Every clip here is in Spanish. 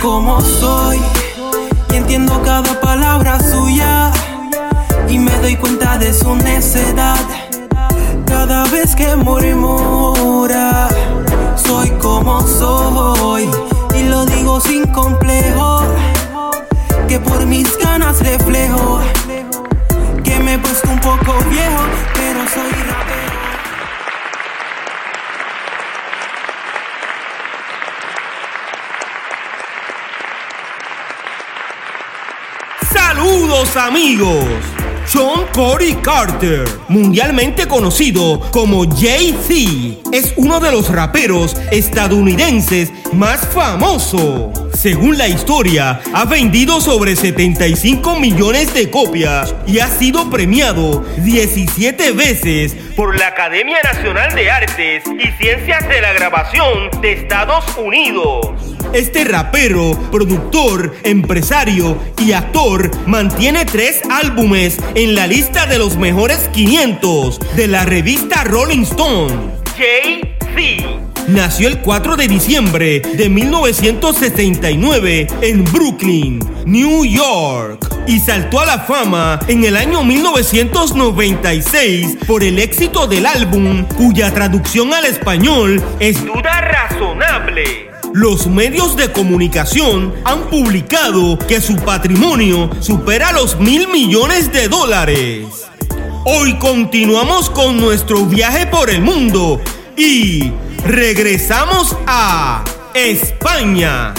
como soy y entiendo cada palabra suya y me doy cuenta de su necedad cada vez que murmura. Soy como soy y lo digo sin complejo que por mis ganas reflejo Saludos amigos. John Cory Carter, mundialmente conocido como Jay-Z, es uno de los raperos estadounidenses más famosos. Según la historia, ha vendido sobre 75 millones de copias y ha sido premiado 17 veces por la Academia Nacional de Artes y Ciencias de la Grabación de Estados Unidos. Este rapero, productor, empresario y actor mantiene tres álbumes en la lista de los mejores 500 de la revista Rolling Stone. Jay-Z. Nació el 4 de diciembre de 1969 en Brooklyn, New York, y saltó a la fama en el año 1996 por el éxito del álbum, cuya traducción al español es Duda Razonable. Los medios de comunicación han publicado que su patrimonio supera los mil millones de dólares. Hoy continuamos con nuestro viaje por el mundo y regresamos a España.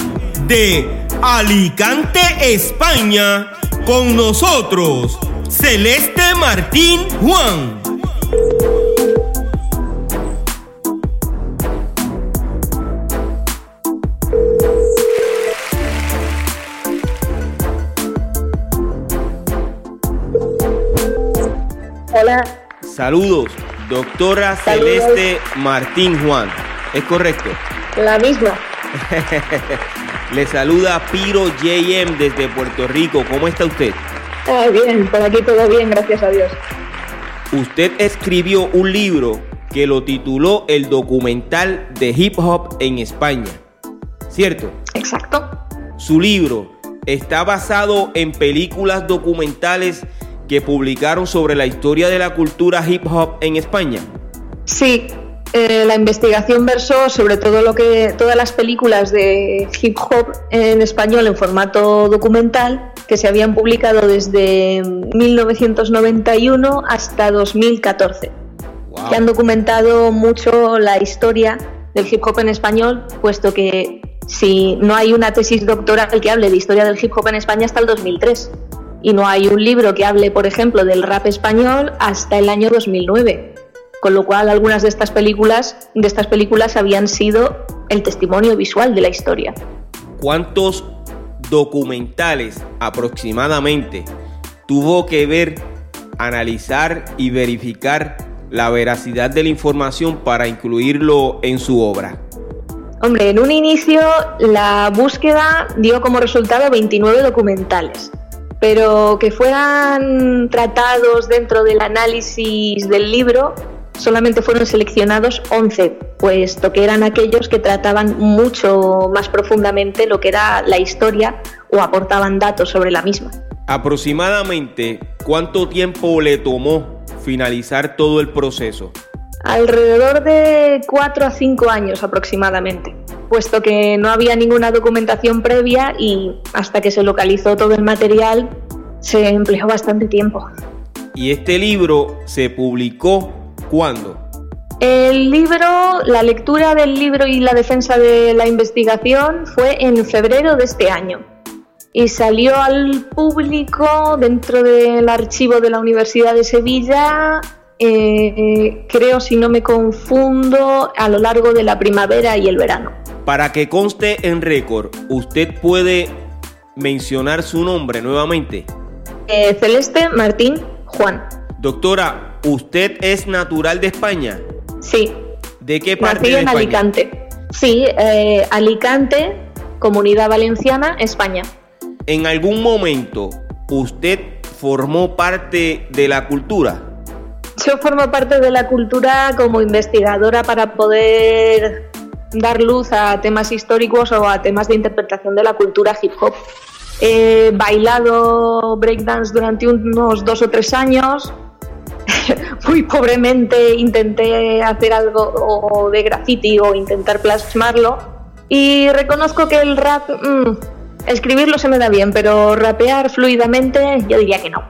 De Alicante, España, con nosotros, Celeste Martín Juan. Hola, Saludos, doctora Saludos. Celeste Martín Juan. ¿Es correcto? la misma. Le saluda Piro JM desde Puerto Rico. ¿Cómo está usted? Ah, bien, por aquí todo bien, gracias a Dios. Usted escribió un libro que lo tituló El documental de hip hop en España. ¿Cierto? Exacto. Su libro está basado en películas documentales que publicaron sobre la historia de la cultura hip hop en España. Sí, eh, la investigación versó sobre todo lo que todas las películas de hip hop en español en formato documental que se habían publicado desde 1991 hasta 2014, Wow. que han documentado mucho la historia del hip hop en español, puesto que si no hay una tesis doctoral que hable de historia del hip hop en España hasta el 2003 y no hay un libro que hable, por ejemplo, del rap español hasta el año 2009. Con lo cual, algunas de estas películas, de estas películas habían sido el testimonio visual de la historia. ¿Cuántos documentales aproximadamente tuvo que ver, analizar y verificar la veracidad de la información para incluirlo en su obra? Hombre, en un inicio la búsqueda dio como resultado 29 documentales, pero que fueran tratados dentro del análisis del libro solamente fueron seleccionados 11, puesto que eran aquellos que trataban mucho más profundamente lo que era la historia o aportaban datos sobre la misma. Aproximadamente, ¿cuánto tiempo le tomó finalizar todo el proceso? Alrededor de 4 a 5 años aproximadamente, puesto que no había ninguna documentación previa y hasta que se localizó todo el material se empleó bastante tiempo. Y este libro se publicó cuándo? El libro, la lectura del libro y la defensa de la investigación fue en febrero de este año y salió al público dentro del archivo de la Universidad de Sevilla, eh, creo si no me confundo, a lo largo de la primavera y el verano. Para que conste en récord, usted puede mencionar su nombre nuevamente. Eh, Celeste Martín Juan. Doctora, ¿usted es natural de España? Sí, ¿De qué parte nací de en España? Alicante. Sí, eh, Alicante, Comunidad Valenciana, España. ¿En algún momento usted formó parte de la cultura? Yo formo parte de la cultura como investigadora para poder dar luz a temas históricos o a temas de interpretación de la cultura hip hop. He bailado breakdance durante unos dos o tres años. Muy pobremente intenté hacer algo de graffiti o intentar plasmarlo. Y reconozco que el rap, mm, escribirlo se me da bien, pero rapear fluidamente yo diría que no.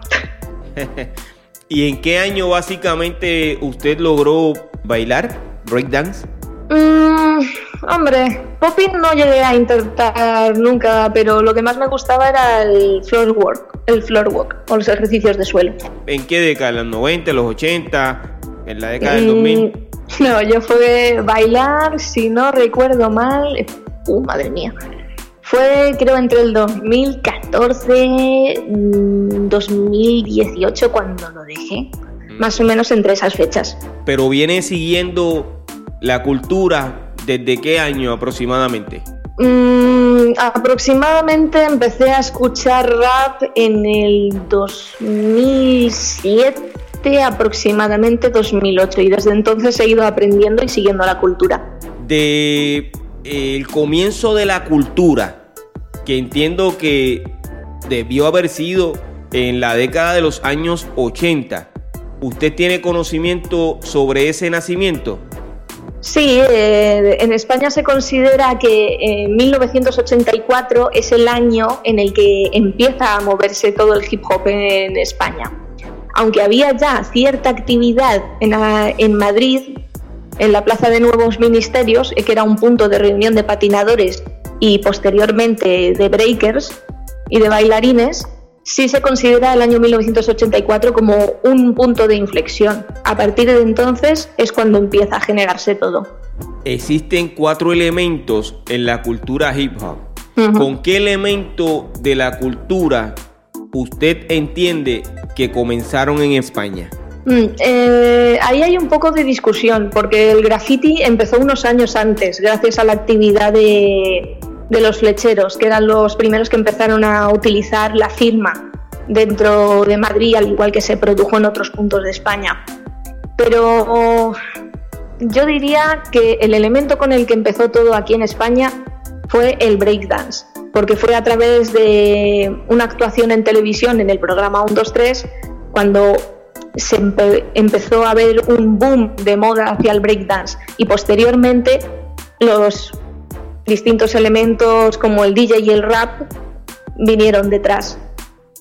¿Y en qué año básicamente usted logró bailar breakdance? Mm, hombre, popping no llegué a intentar nunca, pero lo que más me gustaba era el floor work, el floor walk o los ejercicios de suelo. ¿En qué década? ¿En los 90, los 80? ¿En la década del 2000? Mm, no, yo fue bailar, si no recuerdo mal, uh, madre mía. Fue creo entre el 2014 2018 mm, cuando lo dejé, más o menos entre esas fechas. Pero viene siguiendo la cultura, ¿desde qué año aproximadamente? Mm, aproximadamente empecé a escuchar rap en el 2007, aproximadamente 2008, y desde entonces he ido aprendiendo y siguiendo la cultura. De el comienzo de la cultura, que entiendo que debió haber sido en la década de los años 80. ¿Usted tiene conocimiento sobre ese nacimiento? Sí, eh, en España se considera que en 1984 es el año en el que empieza a moverse todo el hip hop en España. Aunque había ya cierta actividad en, en Madrid, en la Plaza de Nuevos Ministerios, eh, que era un punto de reunión de patinadores y posteriormente de breakers y de bailarines, sí se considera el año 1984 como un punto de inflexión. A partir de entonces es cuando empieza a generarse todo. Existen cuatro elementos en la cultura hip hop. ¿Con qué elemento de la cultura usted entiende que comenzaron en España? Mm, eh, ahí hay un poco de discusión, porque el graffiti empezó unos años antes, gracias a la actividad de, de los flecheros, que eran los primeros que empezaron a utilizar la firma dentro de Madrid, al igual que se produjo en otros puntos de España. Pero yo diría que el elemento con el que empezó todo aquí en España fue el breakdance, porque fue a través de una actuación en televisión en el programa 123 cuando se empezó a ver un boom de moda hacia el breakdance y posteriormente los distintos elementos como el DJ y el rap vinieron detrás.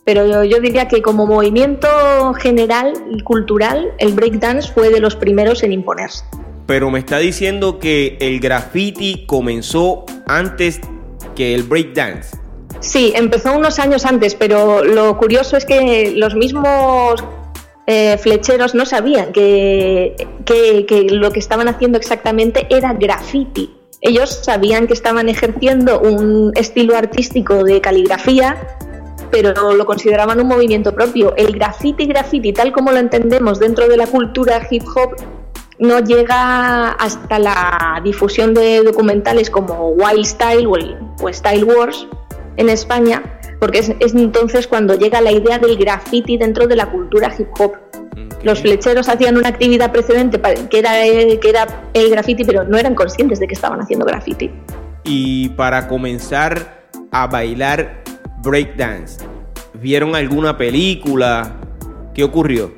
Pero yo, diría que como movimiento general y cultural, el breakdance fue de los primeros en imponerse. Pero me está diciendo que el graffiti comenzó antes que el breakdance. Sí, empezó unos años antes, pero lo curioso es que los mismos eh, flecheros no sabían que, que, lo que estaban haciendo exactamente era graffiti. Ellos sabían que estaban ejerciendo un estilo artístico de caligrafía, pero lo consideraban un movimiento propio. El graffiti graffiti, tal como lo entendemos dentro de la cultura hip hop, no llega hasta la difusión de documentales como Wild Style o, Style Wars en España, porque es, entonces cuando llega la idea del graffiti dentro de la cultura hip hop. Los flecheros hacían una actividad precedente que era, que era el graffiti, pero no eran conscientes de que estaban haciendo graffiti. Y para comenzar a bailar breakdance, ¿vieron alguna película? ¿Qué ocurrió?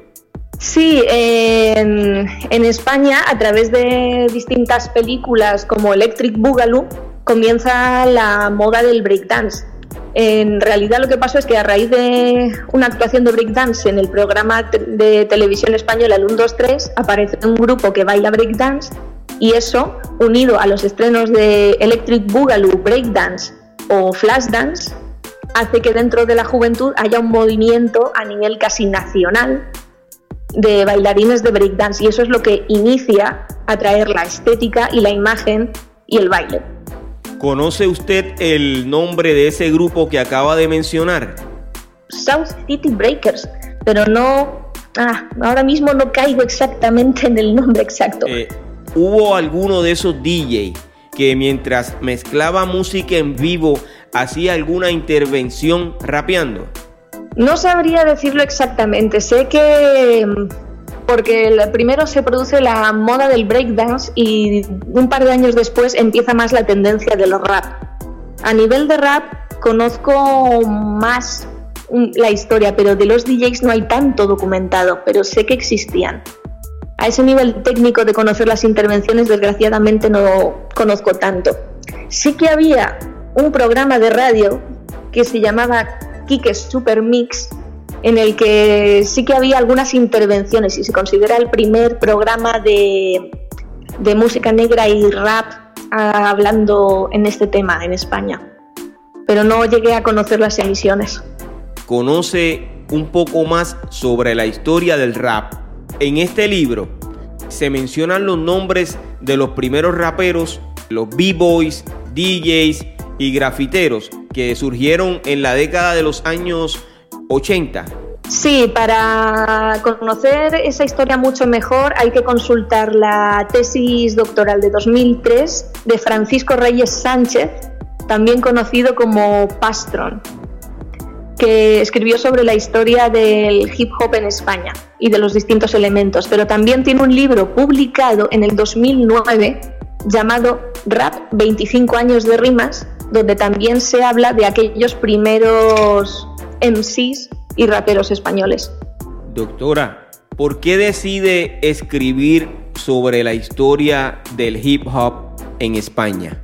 Sí, en, en, España, a través de distintas películas como Electric Boogaloo, comienza la moda del breakdance. En realidad lo que pasó es que a raíz de una actuación de breakdance en el programa de televisión española el 123 aparece un grupo que baila breakdance y eso, unido a los estrenos de Electric Boogaloo, Breakdance o Flashdance, hace que dentro de la juventud haya un movimiento a nivel casi nacional de bailarines de breakdance y eso es lo que inicia a traer la estética y la imagen y el baile. ¿Conoce usted el nombre de ese grupo que acaba de mencionar? South City Breakers, pero no, ah, ahora mismo no caigo exactamente en el nombre exacto. Eh, ¿Hubo alguno de esos DJ que mientras mezclaba música en vivo hacía alguna intervención rapeando? No sabría decirlo exactamente, sé que mm, porque primero se produce la moda del breakdance y un par de años después empieza más la tendencia de los rap. A nivel de rap conozco más la historia, pero de los DJs no hay tanto documentado, pero sé que existían. A ese nivel técnico de conocer las intervenciones, desgraciadamente no conozco tanto. Sí que había un programa de radio que se llamaba Kike Super Mix, en el que sí que había algunas intervenciones y se considera el primer programa de, de música negra y rap ah, hablando en este tema en España. Pero no llegué a conocer las emisiones. Conoce un poco más sobre la historia del rap. En este libro se mencionan los nombres de los primeros raperos, los b-boys, DJs y grafiteros que surgieron en la década de los años 80. Sí, para conocer esa historia mucho mejor hay que consultar la tesis doctoral de 2003 de Francisco Reyes Sánchez, también conocido como Pastron, que escribió sobre la historia del hip hop en España y de los distintos elementos, pero también tiene un libro publicado en el 2009 llamado Rap 25 años de rimas, donde también se habla de aquellos primeros MCs y raperos españoles. Doctora, ¿por qué decide escribir sobre la historia del hip hop en España?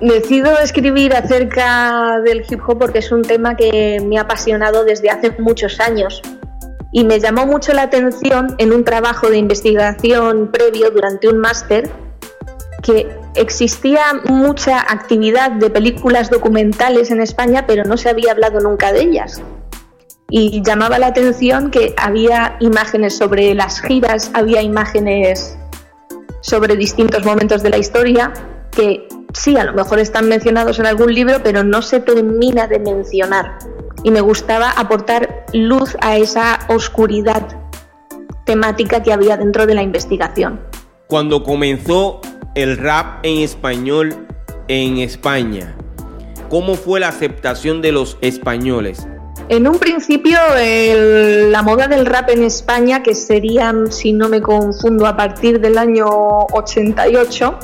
Decido escribir acerca del hip hop porque es un tema que me ha apasionado desde hace muchos años y me llamó mucho la atención en un trabajo de investigación previo durante un máster que existía mucha actividad de películas documentales en España, pero no se había hablado nunca de ellas. Y llamaba la atención que había imágenes sobre las giras, había imágenes sobre distintos momentos de la historia que sí, a lo mejor están mencionados en algún libro, pero no se termina de mencionar. Y me gustaba aportar luz a esa oscuridad temática que había dentro de la investigación. Cuando comenzó el rap en español en España? ¿Cómo fue la aceptación de los españoles? En un principio, la moda del rap en España, que sería, si no me confundo, a partir del año 88,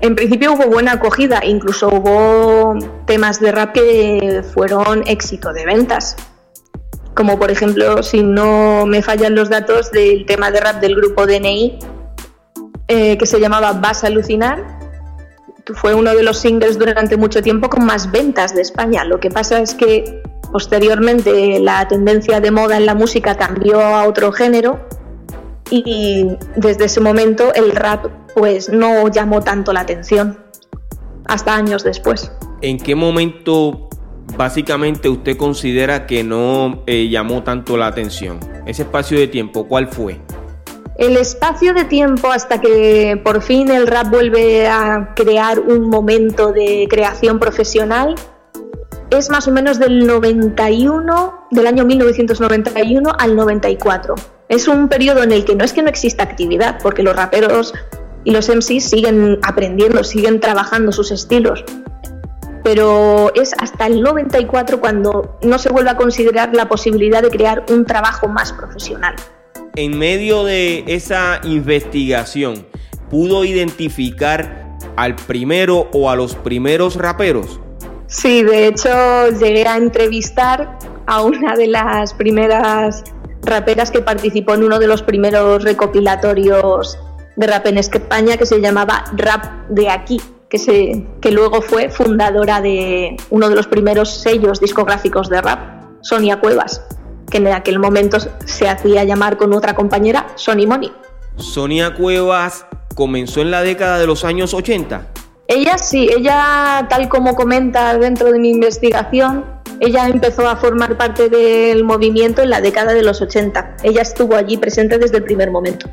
en principio hubo buena acogida, incluso hubo temas de rap que fueron éxito de ventas. Como por ejemplo, si no me fallan los datos del tema de rap del grupo DNI, eh, que se llamaba Vas a alucinar. Fue uno de los singles durante mucho tiempo con más ventas de España. Lo que pasa es que posteriormente la tendencia de moda en la música cambió a otro género y desde ese momento el rap pues no llamó tanto la atención hasta años después. ¿En qué momento básicamente usted considera que no eh, llamó tanto la atención? Ese espacio de tiempo, ¿cuál fue? El espacio de tiempo hasta que por fin el rap vuelve a crear un momento de creación profesional es más o menos del 91, del año 1991 al 94. Es un periodo en el que no es que no exista actividad, porque los raperos y los MCs siguen aprendiendo, siguen trabajando sus estilos. Pero es hasta el 94 cuando no se vuelve a considerar la posibilidad de crear un trabajo más profesional en medio de esa investigación, pudo identificar al primero o a los primeros raperos? Sí, de hecho llegué a entrevistar a una de las primeras raperas que participó en uno de los primeros recopilatorios de rap en España que se llamaba Rap de aquí, que, se, que luego fue fundadora de uno de los primeros sellos discográficos de rap, Sonia Cuevas que en aquel momento se hacía llamar con otra compañera Sony Money. Sonia Cuevas comenzó en la década de los años 80. Ella sí, ella tal como comenta dentro de mi investigación, ella empezó a formar parte del movimiento en la década de los 80. Ella estuvo allí presente desde el primer momento.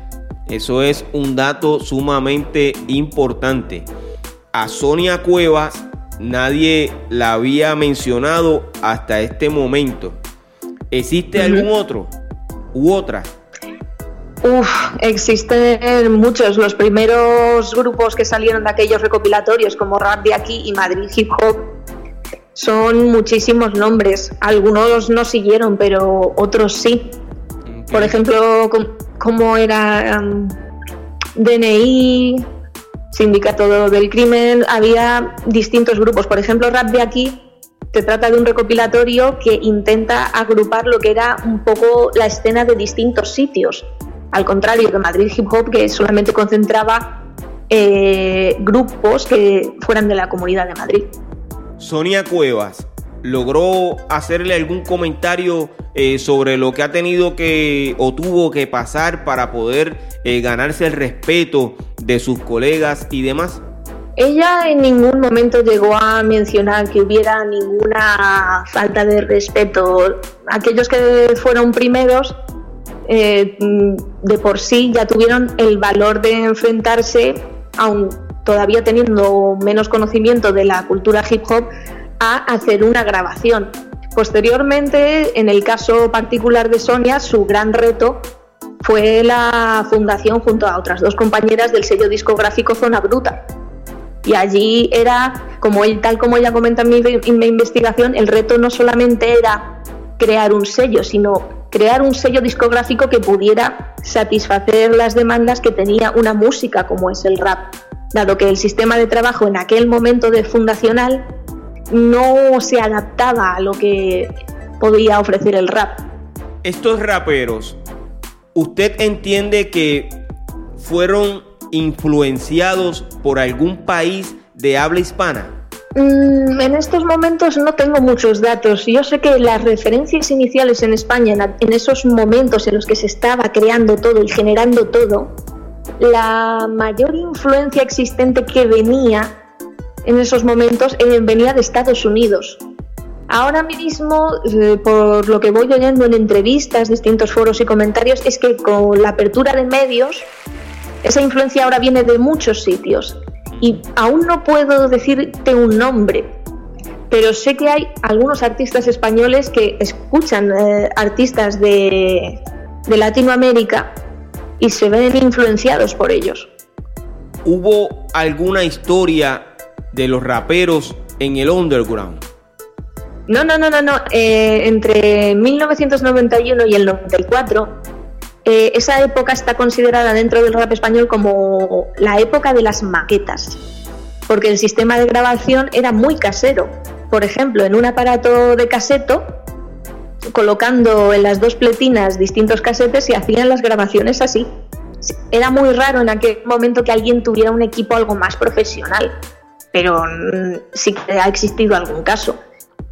Eso es un dato sumamente importante. A Sonia Cuevas nadie la había mencionado hasta este momento. ¿Existe algún otro u otra? Uf, existen muchos. Los primeros grupos que salieron de aquellos recopilatorios como Rap de aquí y Madrid Hip Hop son muchísimos nombres. Algunos no siguieron, pero otros sí. Por ejemplo, como era um, DNI, Sindicato del Crimen, había distintos grupos. Por ejemplo, Rap de aquí se trata de un recopilatorio que intenta agrupar lo que era un poco la escena de distintos sitios. Al contrario de Madrid Hip Hop, que solamente concentraba eh, grupos que fueran de la comunidad de Madrid. Sonia Cuevas, ¿logró hacerle algún comentario eh, sobre lo que ha tenido que o tuvo que pasar para poder eh, ganarse el respeto de sus colegas y demás? Ella en ningún momento llegó a mencionar que hubiera ninguna falta de respeto. Aquellos que fueron primeros eh, de por sí ya tuvieron el valor de enfrentarse, aun todavía teniendo menos conocimiento de la cultura hip hop, a hacer una grabación. Posteriormente, en el caso particular de Sonia, su gran reto fue la fundación junto a otras dos compañeras del sello discográfico Zona Bruta, y allí era, como él, tal como ella comenta en mi, en mi investigación, el reto no solamente era crear un sello, sino crear un sello discográfico que pudiera satisfacer las demandas que tenía una música como es el rap, dado que el sistema de trabajo en aquel momento de fundacional no se adaptaba a lo que podía ofrecer el rap. Estos raperos, ¿usted entiende que fueron influenciados por algún país de habla hispana? Mm, en estos momentos no tengo muchos datos. Yo sé que las referencias iniciales en España, en esos momentos en los que se estaba creando todo y generando todo, la mayor influencia existente que venía en esos momentos eh, venía de Estados Unidos. Ahora mismo, eh, por lo que voy oyendo en entrevistas, distintos foros y comentarios, es que con la apertura de medios, esa influencia ahora viene de muchos sitios y aún no puedo decirte un nombre, pero sé que hay algunos artistas españoles que escuchan eh, artistas de, de Latinoamérica y se ven influenciados por ellos. ¿Hubo alguna historia de los raperos en el underground? No, no, no, no, no. Eh, entre 1991 y el 94 eh, esa época está considerada dentro del rap español como la época de las maquetas, porque el sistema de grabación era muy casero. Por ejemplo, en un aparato de caseto, colocando en las dos pletinas distintos casetes y hacían las grabaciones así. Era muy raro en aquel momento que alguien tuviera un equipo algo más profesional, pero mm, sí ha existido algún caso.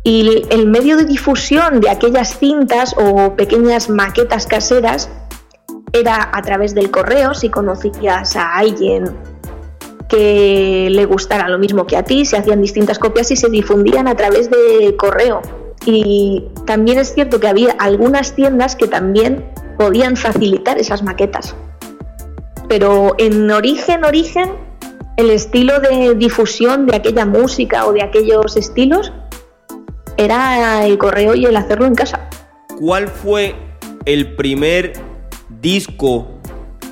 Y el medio de difusión de aquellas cintas o pequeñas maquetas caseras era a través del correo, si conocías a alguien que le gustara lo mismo que a ti, se hacían distintas copias y se difundían a través de correo. Y también es cierto que había algunas tiendas que también podían facilitar esas maquetas. Pero en origen, origen, el estilo de difusión de aquella música o de aquellos estilos era el correo y el hacerlo en casa. ¿Cuál fue el primer disco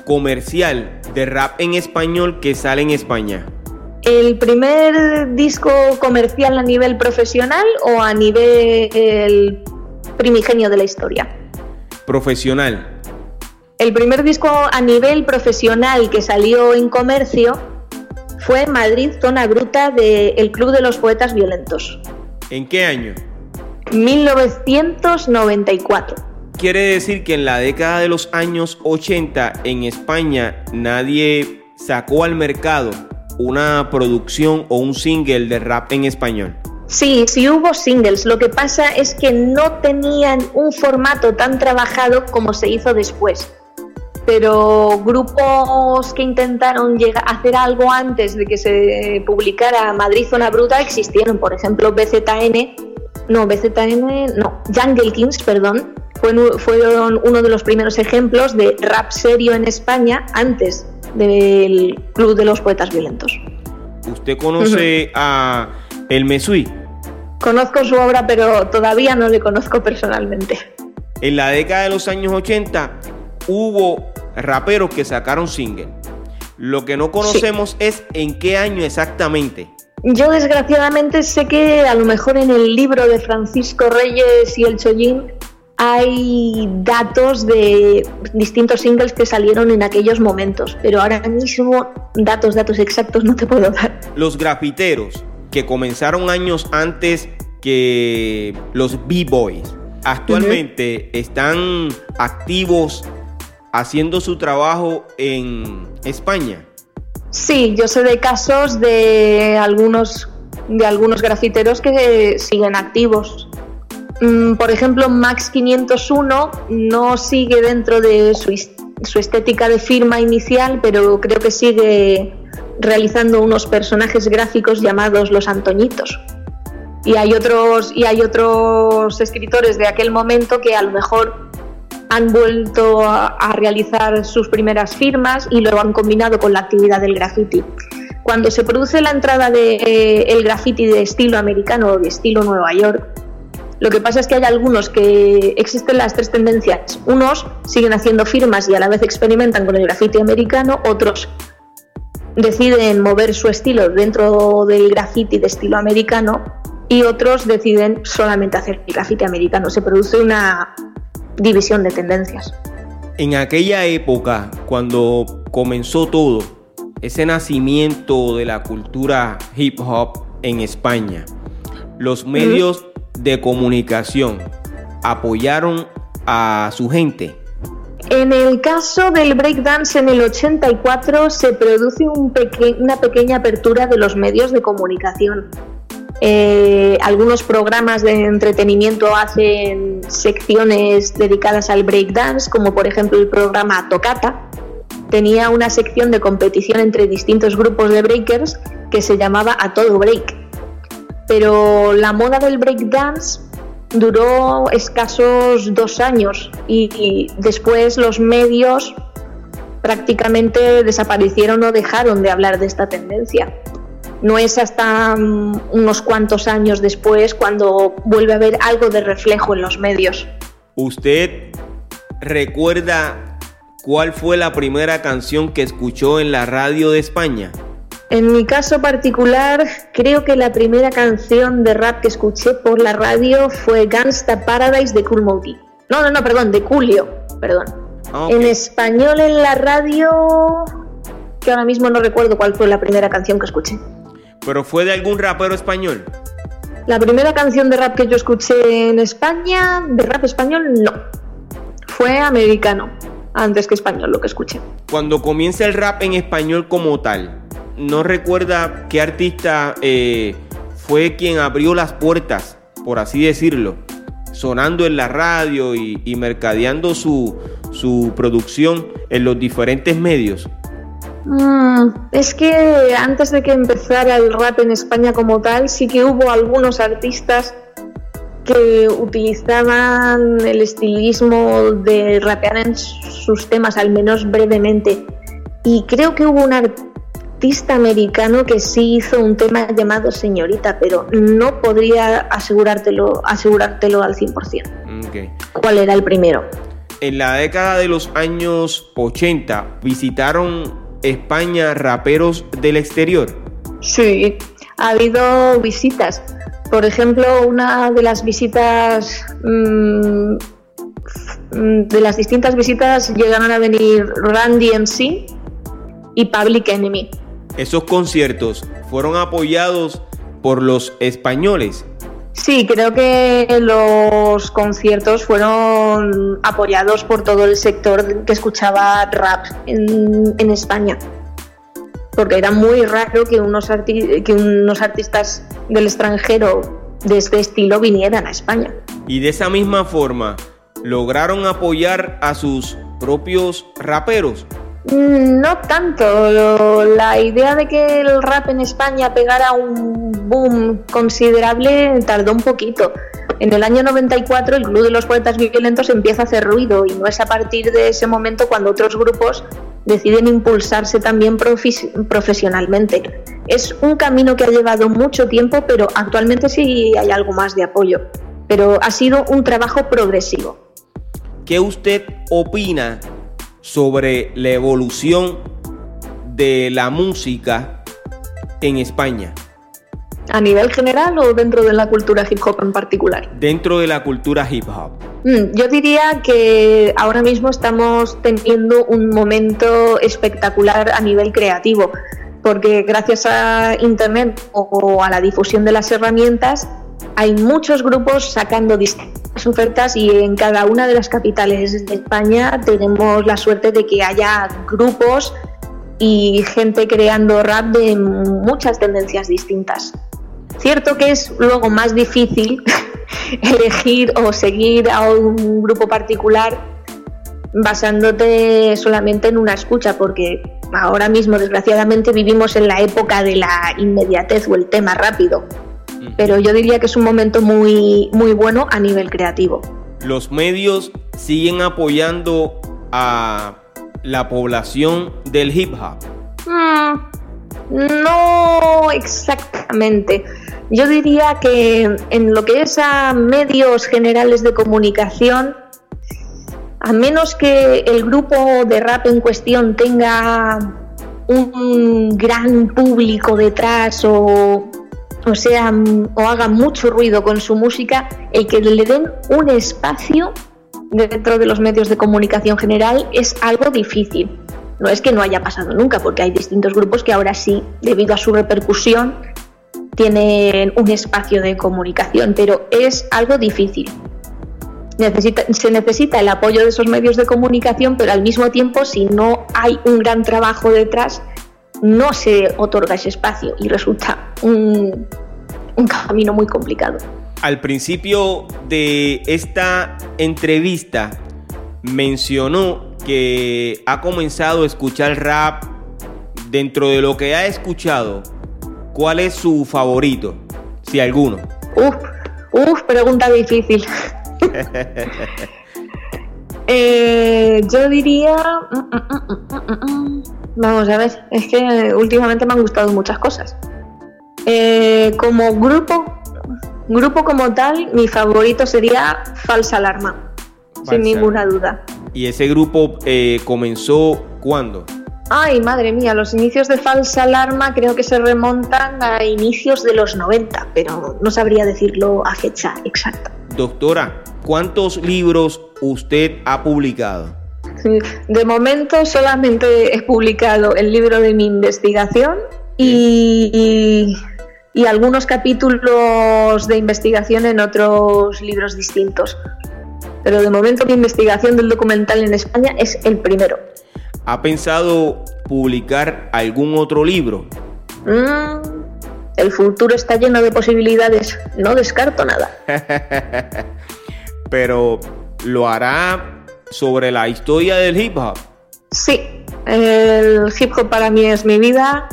comercial de rap en español que sale en España? ¿El primer disco comercial a nivel profesional o a nivel primigenio de la historia? Profesional. El primer disco a nivel profesional que salió en comercio fue Madrid Zona Bruta del Club de los Poetas Violentos. ¿En qué año? 1994. Quiere decir que en la década de los años 80 en España nadie sacó al mercado una producción o un single de rap en español. Sí, sí hubo singles. Lo que pasa es que no tenían un formato tan trabajado como se hizo después. Pero grupos que intentaron hacer algo antes de que se publicara Madrid Zona Bruta existieron. Por ejemplo, BZN, no, BZN, no, Jungle Kings, perdón, fueron uno de los primeros ejemplos de rap serio en España antes del Club de los Poetas Violentos. ¿Usted conoce a El Mesui? Conozco su obra, pero todavía no le conozco personalmente. En la década de los años 80 hubo raperos que sacaron single. Lo que no conocemos es en qué año exactamente. Yo desgraciadamente sé que a lo mejor en el libro de Francisco Reyes y el Chollín hay datos de distintos singles que salieron en aquellos momentos, pero ahora mismo datos, datos exactos no te puedo dar. Los grafiteros que comenzaron años antes que los B-Boys actualmente están activos haciendo su trabajo en España. Sí, yo sé de casos de algunos de algunos grafiteros que siguen activos. Mm, por ejemplo, Max 501 no sigue dentro de su, estética de firma inicial, pero creo que sigue realizando unos personajes gráficos llamados los Antoñitos. Y hay otros, y hay otros escritores de aquel momento que a lo mejor han vuelto a, realizar sus primeras firmas y lo han combinado con la actividad del graffiti. Cuando se produce la entrada del de, eh, graffiti de estilo americano o de estilo Nueva York, lo que pasa es que hay algunos que existen las tres tendencias. Unos siguen haciendo firmas y a la vez experimentan con el graffiti americano, otros deciden mover su estilo dentro del graffiti de estilo americano y otros deciden solamente hacer graffiti americano. Se produce una división de tendencias. En aquella época, cuando comenzó todo, ese nacimiento de la cultura hip hop en España, los medios de comunicación apoyaron a su gente. En el caso del breakdance en el 84 se produce un una pequeña apertura de los medios de comunicación. Eh, algunos programas de entretenimiento hacen secciones dedicadas al breakdance, como por ejemplo el programa Tocata. Tenía una sección de competición entre distintos grupos de breakers que se llamaba A Todo Break. Pero la moda del breakdance duró escasos dos años y después los medios prácticamente desaparecieron o dejaron de hablar de esta tendencia. No es hasta mm, unos cuantos años después cuando vuelve a haber algo de reflejo en los medios. ¿Usted recuerda cuál fue la primera canción que escuchó en la radio de España? En mi caso particular, creo que la primera canción de rap que escuché por la radio fue Gangsta Paradise de Cool Moody. No, no, no, perdón, de Julio, perdón. Ah, en español en la radio, que ahora mismo no recuerdo cuál fue la primera canción que escuché. ¿Pero fue de algún rapero español? La primera canción de rap que yo escuché en España, de rap español, no. Fue americano, antes que español lo que escuché. Cuando comienza el rap en español como tal, ¿no recuerda qué artista eh, fue quien abrió las puertas, por así decirlo? sonando en la radio y, mercadeando su, su producción en los diferentes medios. Mm, es que antes de que empezara el rap en España como tal, sí que hubo algunos artistas que utilizaban el estilismo de rapear en sus temas, al menos brevemente. Y creo que hubo un artista americano que sí hizo un tema llamado Señorita, pero no podría asegurártelo, asegurártelo al 100%. ¿Cuál era el primero? En la década de los años 80 visitaron España raperos del exterior? Sí, ha habido visitas. Por ejemplo, una de las visitas, mm, de las distintas visitas llegaron a venir Randy MC y Public Enemy. ¿Esos conciertos fueron apoyados por los españoles? Sí, creo que los conciertos fueron apoyados por todo el sector que escuchaba rap en, España. Porque era muy raro que unos, que unos artistas del extranjero de este estilo vinieran a España. Y de esa misma forma, ¿lograron apoyar a sus propios raperos? Mm, no tanto. la idea de que el rap en España pegara un boom considerable tardó un poquito. En el año 94 el Club de los Poetas Violentos empieza a hacer ruido y no es a partir de ese momento cuando otros grupos deciden impulsarse también profesionalmente. Es un camino que ha llevado mucho tiempo, pero actualmente sí hay algo más de apoyo. Pero ha sido un trabajo progresivo. ¿Qué usted opina sobre la evolución de la música en España? ¿A nivel general o dentro de la cultura hip hop en particular? Dentro de la cultura hip hop. Mm, yo diría que ahora mismo estamos teniendo un momento espectacular a nivel creativo, porque gracias a Internet o a la difusión de las herramientas hay muchos grupos sacando distintas ofertas y en cada una de las capitales de España tenemos la suerte de que haya grupos y gente creando rap de muchas tendencias distintas. Cierto que es luego más difícil elegir o seguir a un grupo particular basándote solamente en una escucha, porque ahora mismo desgraciadamente vivimos en la época de la inmediatez o el tema rápido. Pero yo diría que es un momento muy, muy bueno a nivel creativo. Los medios siguen apoyando a la población del hip hop. Mm, no exactamente. Yo diría que en lo que es a medios generales de comunicación, a menos que el grupo de rap en cuestión tenga un gran público detrás o, o sea o haga mucho ruido con su música, el que le den un espacio dentro de los medios de comunicación general es algo difícil. No es que no haya pasado nunca, porque hay distintos grupos que ahora sí, debido a su repercusión, tienen un espacio de comunicación, pero es algo difícil. se necesita el apoyo de esos medios de comunicación, pero al mismo tiempo, si no hay un gran trabajo detrás, no se otorga ese espacio y resulta un, un camino muy complicado. Al principio de esta entrevista mencionó que ha comenzado a escuchar rap dentro de lo que ha escuchado ¿Cuál es su favorito? Si alguno. Uf, uf, pregunta difícil. Eh, yo diría. Vamos a ver, es que últimamente me han gustado muchas cosas. Eh, como grupo, grupo como tal, mi favorito sería Falsa Alarma, sin ninguna duda. ¿Y ese grupo eh, comenzó cuándo? Ay, madre mía, los inicios de Falsa Alarma creo que se remontan a inicios de los 90, pero no sabría decirlo a fecha exacta. Doctora, ¿cuántos libros usted ha publicado? De momento solamente he publicado el libro de mi investigación y, y, algunos capítulos de investigación en otros libros distintos. Pero de momento mi investigación del documental en España es el primero. ¿Ha pensado publicar algún otro libro? Mm, el futuro está lleno de posibilidades, no descarto nada. Pero, ¿lo hará sobre la historia del hip hop? Sí, el hip hop para mí es mi vida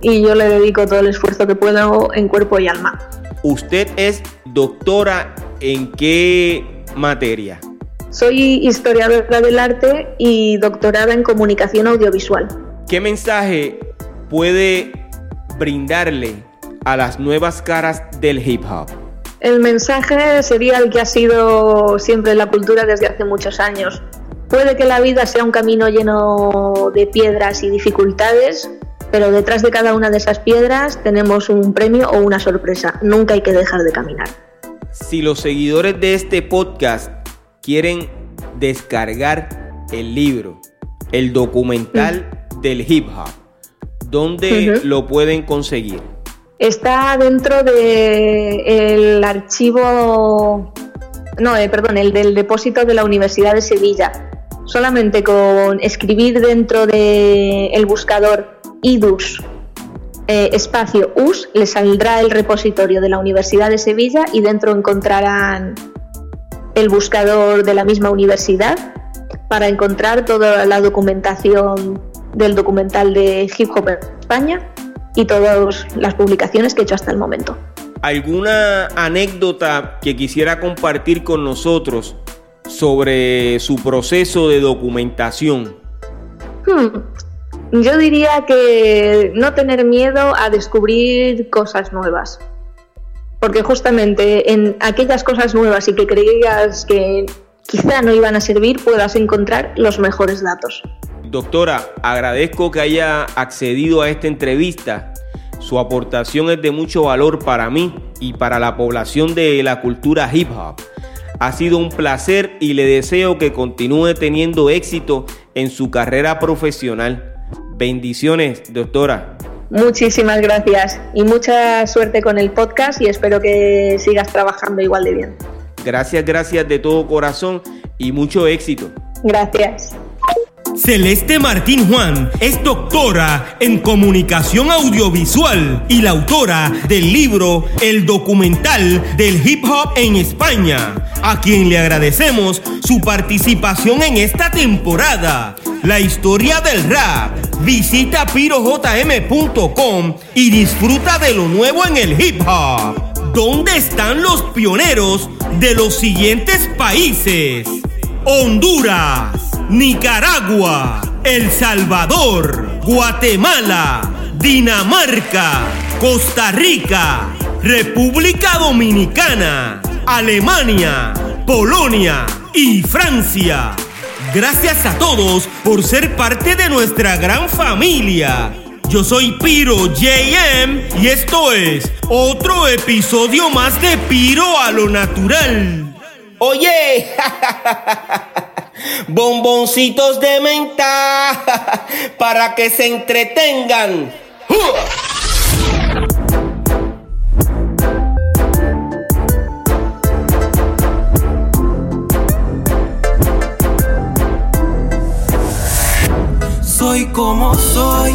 y yo le dedico todo el esfuerzo que puedo en cuerpo y alma. ¿Usted es doctora en qué materia? Soy historiadora del arte y doctorada en comunicación audiovisual. ¿Qué mensaje puede brindarle a las nuevas caras del hip hop? El mensaje sería el que ha sido siempre la cultura desde hace muchos años. Puede que la vida sea un camino lleno de piedras y dificultades, pero detrás de cada una de esas piedras tenemos un premio o una sorpresa. Nunca hay que dejar de caminar. Si los seguidores de este podcast quieren descargar el libro, el documental mm. del hip hop, ¿dónde lo pueden conseguir? Está dentro del archivo, no, eh, perdón, el del depósito de la Universidad de Sevilla. Solamente con escribir dentro del el buscador IDUS eh, espacio US le saldrá el repositorio de la Universidad de Sevilla y dentro encontrarán el buscador de la misma universidad para encontrar toda la documentación del documental de hip hop en España y todas las publicaciones que he hecho hasta el momento. ¿Alguna anécdota que quisiera compartir con nosotros sobre su proceso de documentación? Hmm. Yo diría que no tener miedo a descubrir cosas nuevas porque justamente en aquellas cosas nuevas y que creías que quizá no iban a servir, puedas encontrar los mejores datos. Doctora, agradezco que haya accedido a esta entrevista. Su aportación es de mucho valor para mí y para la población de la cultura hip hop. Ha sido un placer y le deseo que continúe teniendo éxito en su carrera profesional. Bendiciones, doctora. Muchísimas gracias y mucha suerte con el podcast y espero que sigas trabajando igual de bien. Gracias, gracias de todo corazón y mucho éxito. Gracias. Celeste Martín Juan es doctora en comunicación audiovisual y la autora del libro El documental del hip hop en España, a quien le agradecemos su participación en esta temporada. La historia del rap. Visita pirojm.com y disfruta de lo nuevo en el hip hop. ¿Dónde están los pioneros de los siguientes países? Honduras, Nicaragua, El Salvador, Guatemala, Dinamarca, Costa Rica, República Dominicana, Alemania, Polonia y Francia. Gracias a todos por ser parte de nuestra gran familia. Yo soy Piro JM y esto es otro episodio más de Piro a lo natural. Oye, bomboncitos de menta para que se entretengan. Soy como soy